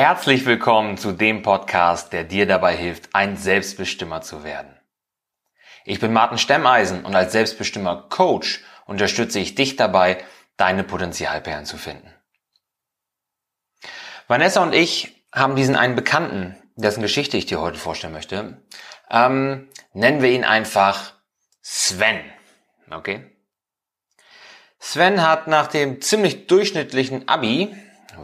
Herzlich willkommen zu dem Podcast, der dir dabei hilft, ein Selbstbestimmer zu werden. Ich bin Martin Stemmeisen und als Selbstbestimmer Coach unterstütze ich dich dabei, deine Potenzialperlen zu finden. Vanessa und ich haben diesen einen Bekannten, dessen Geschichte ich dir heute vorstellen möchte. Ähm, nennen wir ihn einfach Sven. Okay? Sven hat nach dem ziemlich durchschnittlichen Abi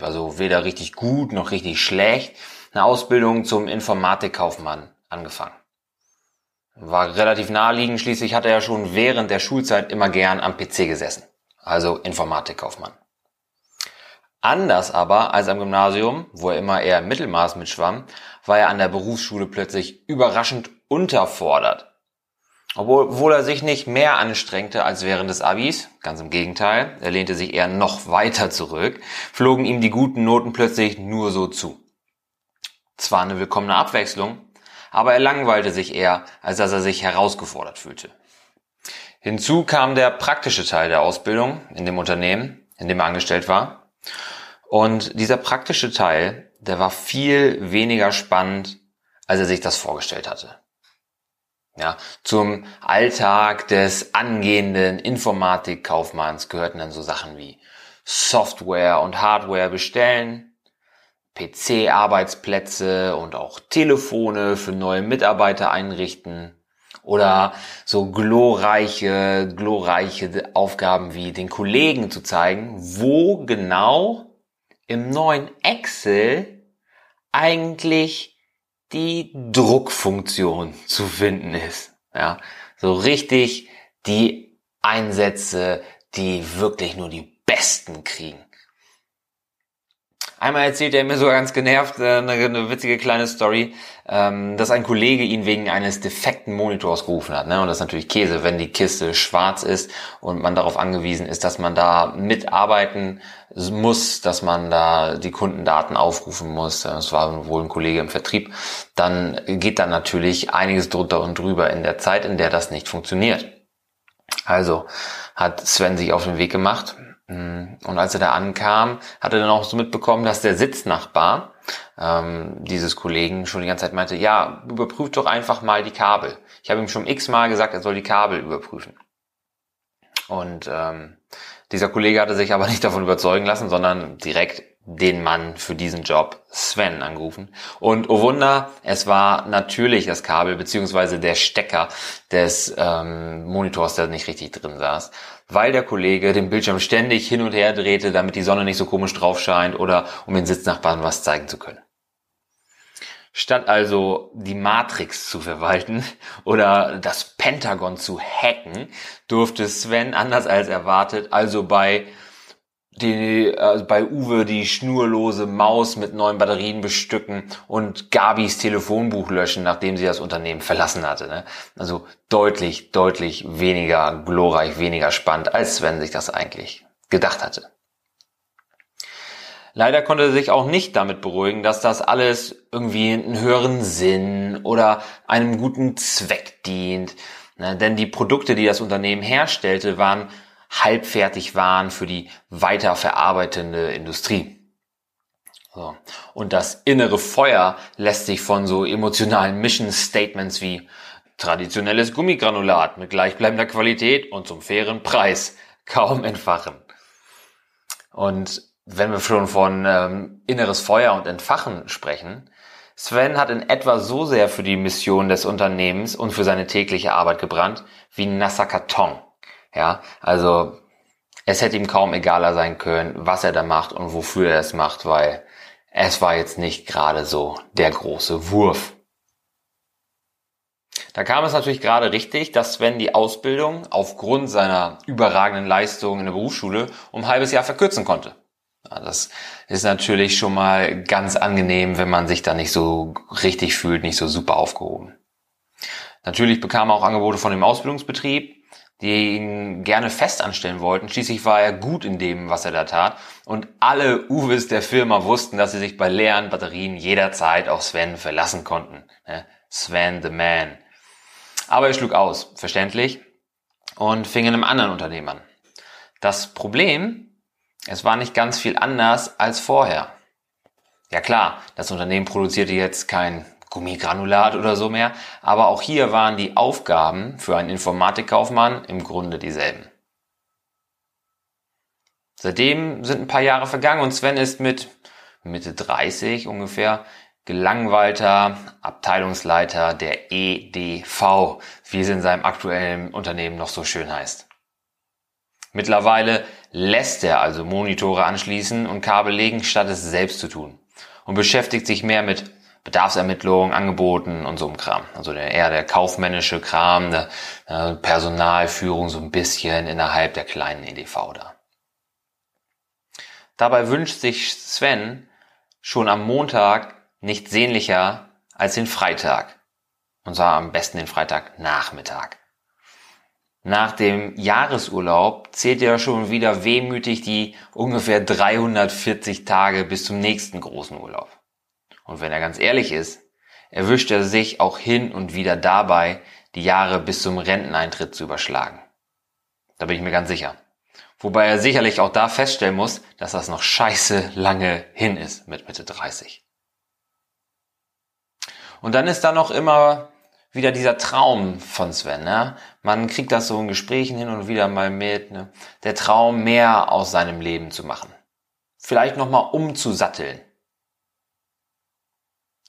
also weder richtig gut noch richtig schlecht, eine Ausbildung zum Informatikkaufmann angefangen. War relativ naheliegend, schließlich hat er ja schon während der Schulzeit immer gern am PC gesessen. Also Informatikkaufmann. Anders aber als am Gymnasium, wo er immer eher Mittelmaß mitschwamm, war er an der Berufsschule plötzlich überraschend unterfordert. Obwohl er sich nicht mehr anstrengte als während des Abis, ganz im Gegenteil, er lehnte sich eher noch weiter zurück, flogen ihm die guten Noten plötzlich nur so zu. Zwar eine willkommene Abwechslung, aber er langweilte sich eher, als dass er sich herausgefordert fühlte. Hinzu kam der praktische Teil der Ausbildung in dem Unternehmen, in dem er angestellt war. Und dieser praktische Teil, der war viel weniger spannend, als er sich das vorgestellt hatte. Ja, zum Alltag des angehenden Informatikkaufmanns gehörten dann so Sachen wie Software und Hardware bestellen, PC-Arbeitsplätze und auch Telefone für neue Mitarbeiter einrichten oder so glorreiche, glorreiche Aufgaben wie den Kollegen zu zeigen, wo genau im neuen Excel eigentlich die Druckfunktion zu finden ist. Ja, so richtig die Einsätze, die wirklich nur die Besten kriegen. Einmal erzählt er mir sogar ganz genervt äh, eine, eine witzige kleine Story, ähm, dass ein Kollege ihn wegen eines defekten Monitors gerufen hat. Ne? Und das ist natürlich Käse, wenn die Kiste schwarz ist und man darauf angewiesen ist, dass man da mitarbeiten muss, dass man da die Kundendaten aufrufen muss. Das war wohl ein Kollege im Vertrieb. Dann geht dann natürlich einiges drunter und drüber in der Zeit, in der das nicht funktioniert. Also hat Sven sich auf den Weg gemacht, und als er da ankam, hat er dann auch so mitbekommen, dass der Sitznachbar ähm, dieses Kollegen schon die ganze Zeit meinte, ja, überprüft doch einfach mal die Kabel. Ich habe ihm schon x-mal gesagt, er soll die Kabel überprüfen. Und ähm, dieser Kollege hatte sich aber nicht davon überzeugen lassen, sondern direkt den Mann für diesen Job, Sven, angerufen. Und oh Wunder, es war natürlich das Kabel beziehungsweise der Stecker des ähm, Monitors, der nicht richtig drin saß, weil der Kollege den Bildschirm ständig hin und her drehte, damit die Sonne nicht so komisch drauf scheint oder um den Sitznachbarn was zeigen zu können. Statt also die Matrix zu verwalten oder das Pentagon zu hacken, durfte Sven anders als erwartet also bei die, äh, bei Uwe die schnurlose Maus mit neuen Batterien bestücken und Gabis Telefonbuch löschen, nachdem sie das Unternehmen verlassen hatte. Ne? Also deutlich, deutlich weniger glorreich, weniger spannend, als Sven sich das eigentlich gedacht hatte. Leider konnte er sich auch nicht damit beruhigen, dass das alles irgendwie einen höheren Sinn oder einem guten Zweck dient. Ne? Denn die Produkte, die das Unternehmen herstellte, waren halbfertig waren für die weiterverarbeitende Industrie. So. Und das innere Feuer lässt sich von so emotionalen Mission Statements wie traditionelles Gummigranulat mit gleichbleibender Qualität und zum fairen Preis kaum entfachen. Und wenn wir schon von ähm, inneres Feuer und Entfachen sprechen, Sven hat in etwa so sehr für die Mission des Unternehmens und für seine tägliche Arbeit gebrannt wie nasser Karton. Ja, also es hätte ihm kaum egaler sein können, was er da macht und wofür er es macht, weil es war jetzt nicht gerade so der große Wurf. Da kam es natürlich gerade richtig, dass Sven die Ausbildung aufgrund seiner überragenden Leistung in der Berufsschule um ein halbes Jahr verkürzen konnte. Das ist natürlich schon mal ganz angenehm, wenn man sich da nicht so richtig fühlt, nicht so super aufgehoben. Natürlich bekam er auch Angebote von dem Ausbildungsbetrieb, die ihn gerne fest anstellen wollten. Schließlich war er gut in dem, was er da tat. Und alle Uwes der Firma wussten, dass sie sich bei leeren Batterien jederzeit auf Sven verlassen konnten. Sven the Man. Aber er schlug aus, verständlich, und fing in einem anderen Unternehmen an. Das Problem, es war nicht ganz viel anders als vorher. Ja klar, das Unternehmen produzierte jetzt kein Gummigranulat oder so mehr, aber auch hier waren die Aufgaben für einen Informatikkaufmann im Grunde dieselben. Seitdem sind ein paar Jahre vergangen und Sven ist mit Mitte 30 ungefähr gelangweilter Abteilungsleiter der EDV, wie es in seinem aktuellen Unternehmen noch so schön heißt. Mittlerweile lässt er also Monitore anschließen und Kabel legen, statt es selbst zu tun und beschäftigt sich mehr mit Bedarfsermittlungen, Angeboten und so einem Kram. Also der, eher der kaufmännische Kram, der äh, Personalführung so ein bisschen innerhalb der kleinen EDV da. Dabei wünscht sich Sven schon am Montag nicht sehnlicher als den Freitag. Und zwar am besten den Freitagnachmittag. Nach dem Jahresurlaub zählt er schon wieder wehmütig die ungefähr 340 Tage bis zum nächsten großen Urlaub. Und wenn er ganz ehrlich ist, erwischt er sich auch hin und wieder dabei, die Jahre bis zum Renteneintritt zu überschlagen. Da bin ich mir ganz sicher. Wobei er sicherlich auch da feststellen muss, dass das noch scheiße lange hin ist mit Mitte 30. Und dann ist da noch immer wieder dieser Traum von Sven. Ne? Man kriegt das so in Gesprächen hin und wieder mal mit. Ne? Der Traum, mehr aus seinem Leben zu machen. Vielleicht nochmal umzusatteln.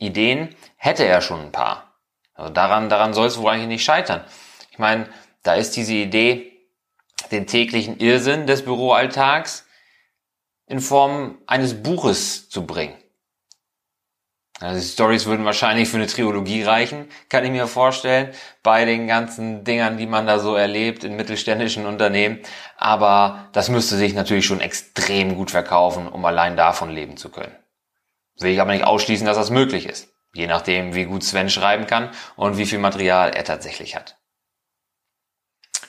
Ideen hätte er schon ein paar. Also daran, daran soll es wohl eigentlich nicht scheitern. Ich meine, da ist diese Idee, den täglichen Irrsinn des Büroalltags in Form eines Buches zu bringen. Also die Stories würden wahrscheinlich für eine Trilogie reichen, kann ich mir vorstellen, bei den ganzen Dingern, die man da so erlebt in mittelständischen Unternehmen. Aber das müsste sich natürlich schon extrem gut verkaufen, um allein davon leben zu können. Will ich aber nicht ausschließen, dass das möglich ist. Je nachdem, wie gut Sven schreiben kann und wie viel Material er tatsächlich hat.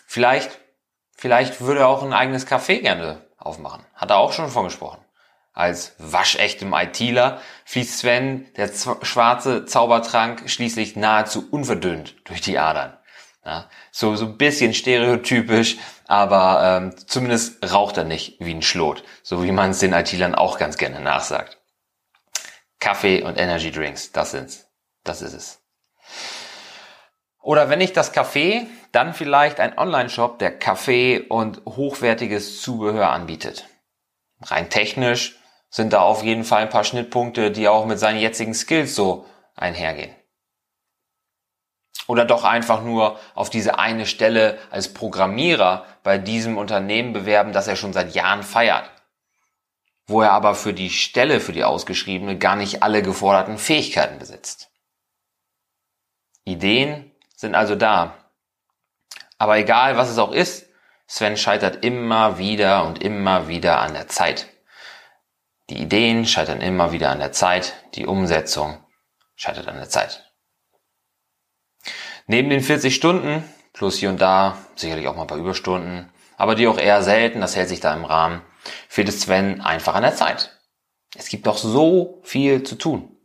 Vielleicht Vielleicht würde er auch ein eigenes Café gerne aufmachen. Hat er auch schon von gesprochen. Als waschechtem ITler fließt Sven der schwarze Zaubertrank schließlich nahezu unverdünnt durch die Adern. Ja, so, so ein bisschen stereotypisch, aber ähm, zumindest raucht er nicht wie ein Schlot, so wie man es den ITlern auch ganz gerne nachsagt. Kaffee und Energy Drinks, das sind's. Das ist es. Oder wenn nicht das Café, dann vielleicht ein Online-Shop, der Kaffee und hochwertiges Zubehör anbietet. Rein technisch sind da auf jeden Fall ein paar Schnittpunkte, die auch mit seinen jetzigen Skills so einhergehen. Oder doch einfach nur auf diese eine Stelle als Programmierer bei diesem Unternehmen bewerben, das er schon seit Jahren feiert. Wo er aber für die Stelle, für die ausgeschriebene, gar nicht alle geforderten Fähigkeiten besitzt. Ideen sind also da, aber egal, was es auch ist, Sven scheitert immer wieder und immer wieder an der Zeit. Die Ideen scheitern immer wieder an der Zeit, die Umsetzung scheitert an der Zeit. Neben den 40 Stunden, plus hier und da, sicherlich auch mal ein paar Überstunden, aber die auch eher selten, das hält sich da im Rahmen, fehlt es Sven einfach an der Zeit. Es gibt doch so viel zu tun.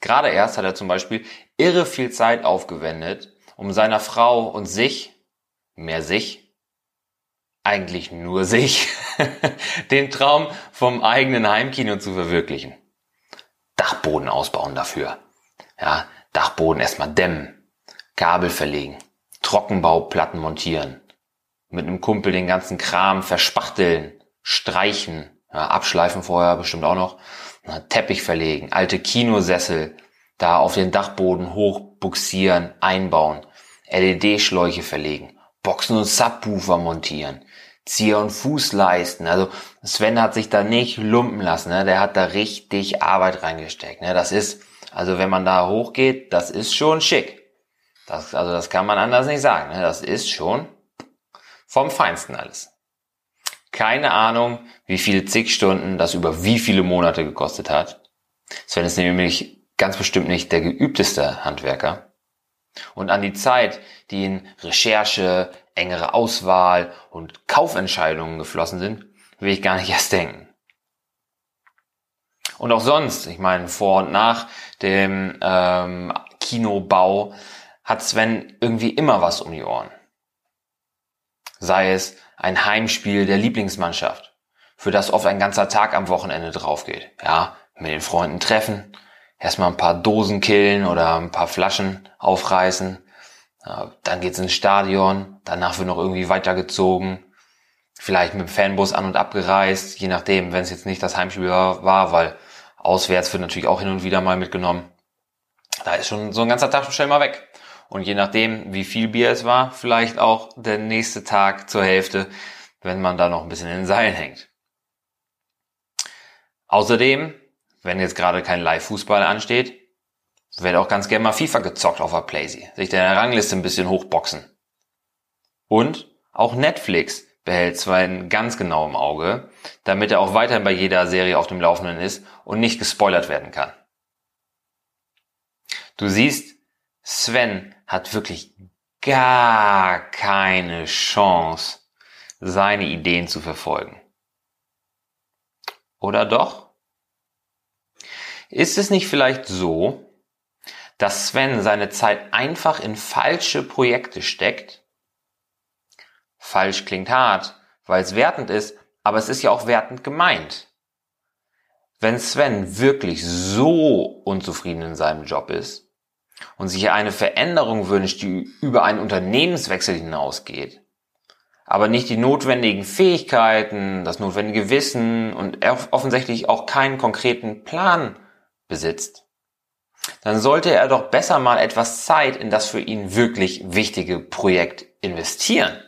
Gerade erst hat er zum Beispiel irre viel Zeit aufgewendet, um seiner Frau und sich mehr sich, eigentlich nur sich, den Traum vom eigenen Heimkino zu verwirklichen. Dachboden ausbauen dafür. Ja, Dachboden erstmal dämmen, Kabel verlegen, Trockenbauplatten montieren, mit einem Kumpel den ganzen Kram verspachteln, streichen, ja, abschleifen vorher bestimmt auch noch, Teppich verlegen, alte Kinosessel da auf den Dachboden hochbuxieren, einbauen, LED-Schläuche verlegen, Boxen und Subwoofer montieren, Zier- und Fußleisten. Also Sven hat sich da nicht lumpen lassen. Ne? Der hat da richtig Arbeit reingesteckt. Ne? Das ist, also wenn man da hochgeht, das ist schon schick. Das, also das kann man anders nicht sagen. Ne? Das ist schon vom Feinsten alles. Keine Ahnung, wie viele zig Stunden das über wie viele Monate gekostet hat. Sven ist nämlich ganz bestimmt nicht der geübteste Handwerker. Und an die Zeit, die in Recherche, engere Auswahl und Kaufentscheidungen geflossen sind, will ich gar nicht erst denken. Und auch sonst, ich meine, vor und nach dem ähm, Kinobau hat Sven irgendwie immer was um die Ohren. Sei es ein Heimspiel der Lieblingsmannschaft, für das oft ein ganzer Tag am Wochenende draufgeht. Ja, mit den Freunden treffen, erstmal ein paar Dosen killen oder ein paar Flaschen aufreißen. Dann geht's ins Stadion, danach wird noch irgendwie weitergezogen, vielleicht mit dem Fanbus an und abgereist, je nachdem, wenn es jetzt nicht das Heimspiel war, weil auswärts wird natürlich auch hin und wieder mal mitgenommen. Da ist schon so ein ganzer Tag schnell mal weg. Und je nachdem, wie viel Bier es war, vielleicht auch der nächste Tag zur Hälfte, wenn man da noch ein bisschen in den Seilen hängt. Außerdem, wenn jetzt gerade kein Live-Fußball ansteht, wird auch ganz gerne mal FIFA gezockt auf der Playsee, sich der Rangliste ein bisschen hochboxen. Und auch Netflix behält Sven ganz genau im Auge, damit er auch weiterhin bei jeder Serie auf dem Laufenden ist und nicht gespoilert werden kann. Du siehst, Sven hat wirklich gar keine Chance, seine Ideen zu verfolgen. Oder doch? Ist es nicht vielleicht so, dass Sven seine Zeit einfach in falsche Projekte steckt? Falsch klingt hart, weil es wertend ist, aber es ist ja auch wertend gemeint. Wenn Sven wirklich so unzufrieden in seinem Job ist und sich eine Veränderung wünscht, die über einen Unternehmenswechsel hinausgeht, aber nicht die notwendigen Fähigkeiten, das notwendige Wissen und offensichtlich auch keinen konkreten Plan besitzt, dann sollte er doch besser mal etwas Zeit in das für ihn wirklich wichtige Projekt investieren.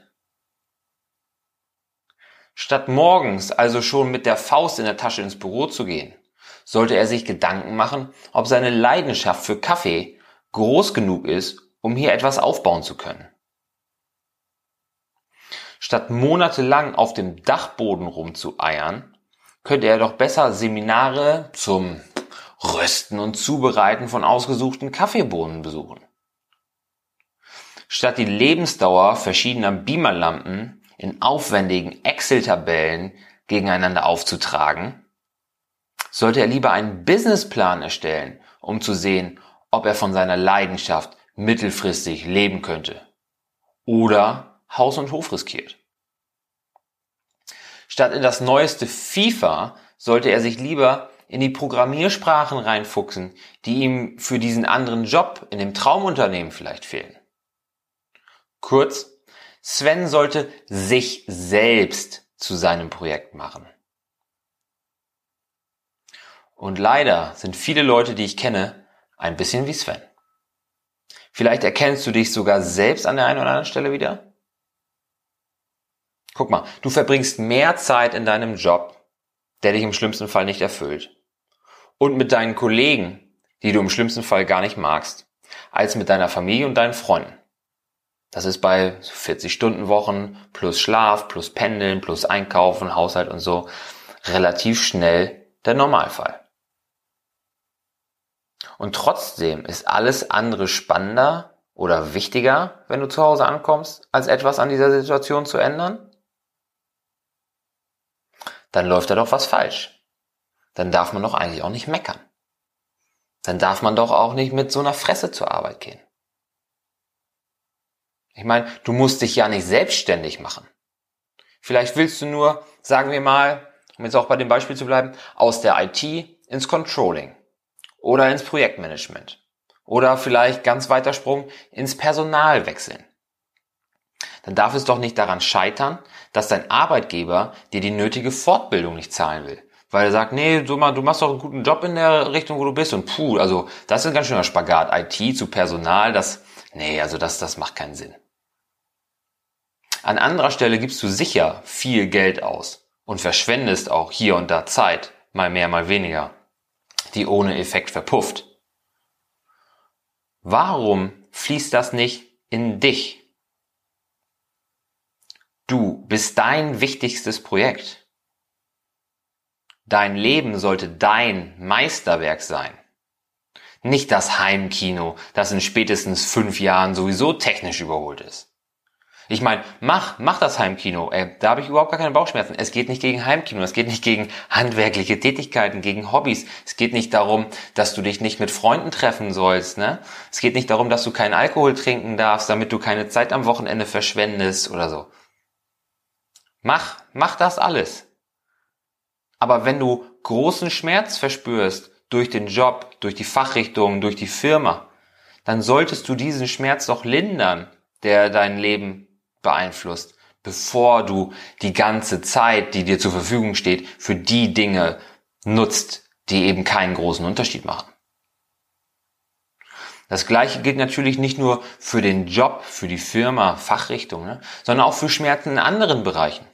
Statt morgens also schon mit der Faust in der Tasche ins Büro zu gehen, sollte er sich Gedanken machen, ob seine Leidenschaft für Kaffee groß genug ist, um hier etwas aufbauen zu können. Statt monatelang auf dem Dachboden rumzueiern, könnte er doch besser Seminare zum Rösten und Zubereiten von ausgesuchten Kaffeebohnen besuchen. Statt die Lebensdauer verschiedener Beamerlampen in aufwendigen Excel-Tabellen gegeneinander aufzutragen, sollte er lieber einen Businessplan erstellen, um zu sehen, ob er von seiner Leidenschaft mittelfristig leben könnte. Oder Haus und Hof riskiert. Statt in das neueste FIFA sollte er sich lieber in die Programmiersprachen reinfuchsen, die ihm für diesen anderen Job in dem Traumunternehmen vielleicht fehlen. Kurz, Sven sollte sich selbst zu seinem Projekt machen. Und leider sind viele Leute, die ich kenne, ein bisschen wie Sven. Vielleicht erkennst du dich sogar selbst an der einen oder anderen Stelle wieder. Guck mal, du verbringst mehr Zeit in deinem Job, der dich im schlimmsten Fall nicht erfüllt, und mit deinen Kollegen, die du im schlimmsten Fall gar nicht magst, als mit deiner Familie und deinen Freunden. Das ist bei 40 Stunden Wochen plus Schlaf, plus Pendeln, plus Einkaufen, Haushalt und so relativ schnell der Normalfall. Und trotzdem ist alles andere spannender oder wichtiger, wenn du zu Hause ankommst, als etwas an dieser Situation zu ändern? Dann läuft da doch was falsch dann darf man doch eigentlich auch nicht meckern. Dann darf man doch auch nicht mit so einer Fresse zur Arbeit gehen. Ich meine, du musst dich ja nicht selbstständig machen. Vielleicht willst du nur, sagen wir mal, um jetzt auch bei dem Beispiel zu bleiben, aus der IT ins Controlling oder ins Projektmanagement oder vielleicht ganz weiter Sprung ins Personal wechseln. Dann darf es doch nicht daran scheitern, dass dein Arbeitgeber dir die nötige Fortbildung nicht zahlen will weil er sagt, nee, du, machst doch einen guten Job in der Richtung, wo du bist und puh, also das ist ein ganz schöner Spagat. IT zu Personal, das, nee, also das, das macht keinen Sinn. An anderer Stelle gibst du sicher viel Geld aus und verschwendest auch hier und da Zeit, mal mehr, mal weniger, die ohne Effekt verpufft. Warum fließt das nicht in dich? Du bist dein wichtigstes Projekt. Dein Leben sollte dein Meisterwerk sein. Nicht das Heimkino, das in spätestens fünf Jahren sowieso technisch überholt ist. Ich meine, mach, mach das Heimkino. Ey, da habe ich überhaupt gar keine Bauchschmerzen. Es geht nicht gegen Heimkino, es geht nicht gegen handwerkliche Tätigkeiten, gegen Hobbys. Es geht nicht darum, dass du dich nicht mit Freunden treffen sollst. Ne? Es geht nicht darum, dass du keinen Alkohol trinken darfst, damit du keine Zeit am Wochenende verschwendest oder so. Mach, mach das alles. Aber wenn du großen Schmerz verspürst durch den Job, durch die Fachrichtung, durch die Firma, dann solltest du diesen Schmerz doch lindern, der dein Leben beeinflusst, bevor du die ganze Zeit, die dir zur Verfügung steht, für die Dinge nutzt, die eben keinen großen Unterschied machen. Das gleiche gilt natürlich nicht nur für den Job, für die Firma, Fachrichtung, ne, sondern auch für Schmerzen in anderen Bereichen.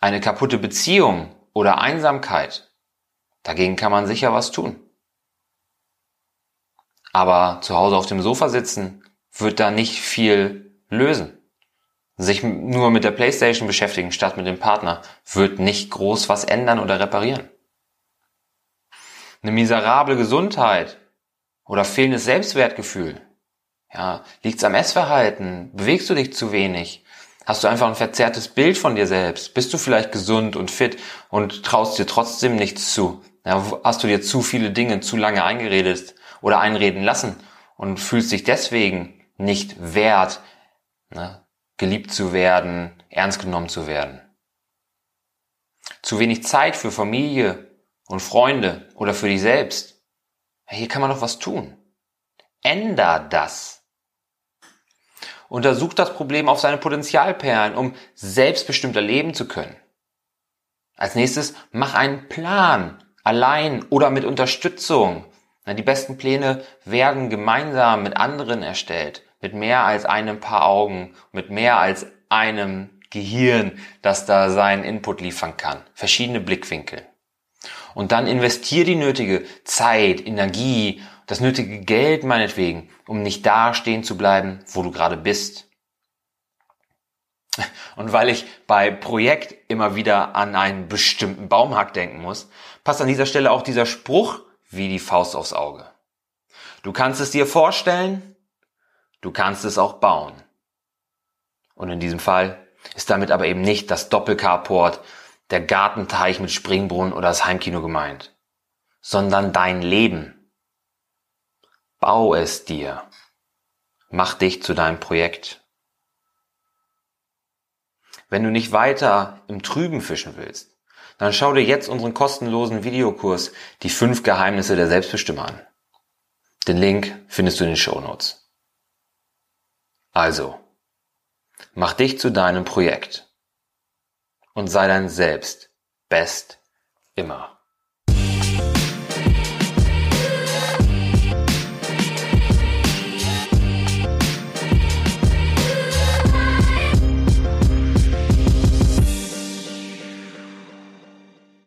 Eine kaputte Beziehung oder Einsamkeit, dagegen kann man sicher was tun. Aber zu Hause auf dem Sofa sitzen wird da nicht viel lösen. Sich nur mit der Playstation beschäftigen statt mit dem Partner wird nicht groß was ändern oder reparieren. Eine miserable Gesundheit oder fehlendes Selbstwertgefühl. Ja, liegt's am Essverhalten? Bewegst du dich zu wenig? Hast du einfach ein verzerrtes Bild von dir selbst? Bist du vielleicht gesund und fit und traust dir trotzdem nichts zu? Ja, hast du dir zu viele Dinge zu lange eingeredet oder einreden lassen und fühlst dich deswegen nicht wert, ne, geliebt zu werden, ernst genommen zu werden? Zu wenig Zeit für Familie und Freunde oder für dich selbst? hier kann man doch was tun. Änder das. Untersuch das Problem auf seine Potenzialperlen, um selbstbestimmter leben zu können. Als nächstes mach einen Plan, allein oder mit Unterstützung. Die besten Pläne werden gemeinsam mit anderen erstellt, mit mehr als einem Paar Augen, mit mehr als einem Gehirn, das da seinen Input liefern kann. Verschiedene Blickwinkel. Und dann investier die nötige Zeit, Energie, das nötige Geld meinetwegen, um nicht da stehen zu bleiben, wo du gerade bist. Und weil ich bei Projekt immer wieder an einen bestimmten Baumhack denken muss, passt an dieser Stelle auch dieser Spruch wie die Faust aufs Auge. Du kannst es dir vorstellen, du kannst es auch bauen. Und in diesem Fall ist damit aber eben nicht das Doppelcarport der Gartenteich mit Springbrunnen oder das Heimkino gemeint, sondern dein Leben. Bau es dir. Mach dich zu deinem Projekt. Wenn du nicht weiter im Trüben fischen willst, dann schau dir jetzt unseren kostenlosen Videokurs Die fünf Geheimnisse der Selbstbestimmung an. Den Link findest du in den Show Notes. Also, mach dich zu deinem Projekt und sei dein Selbst. Best immer.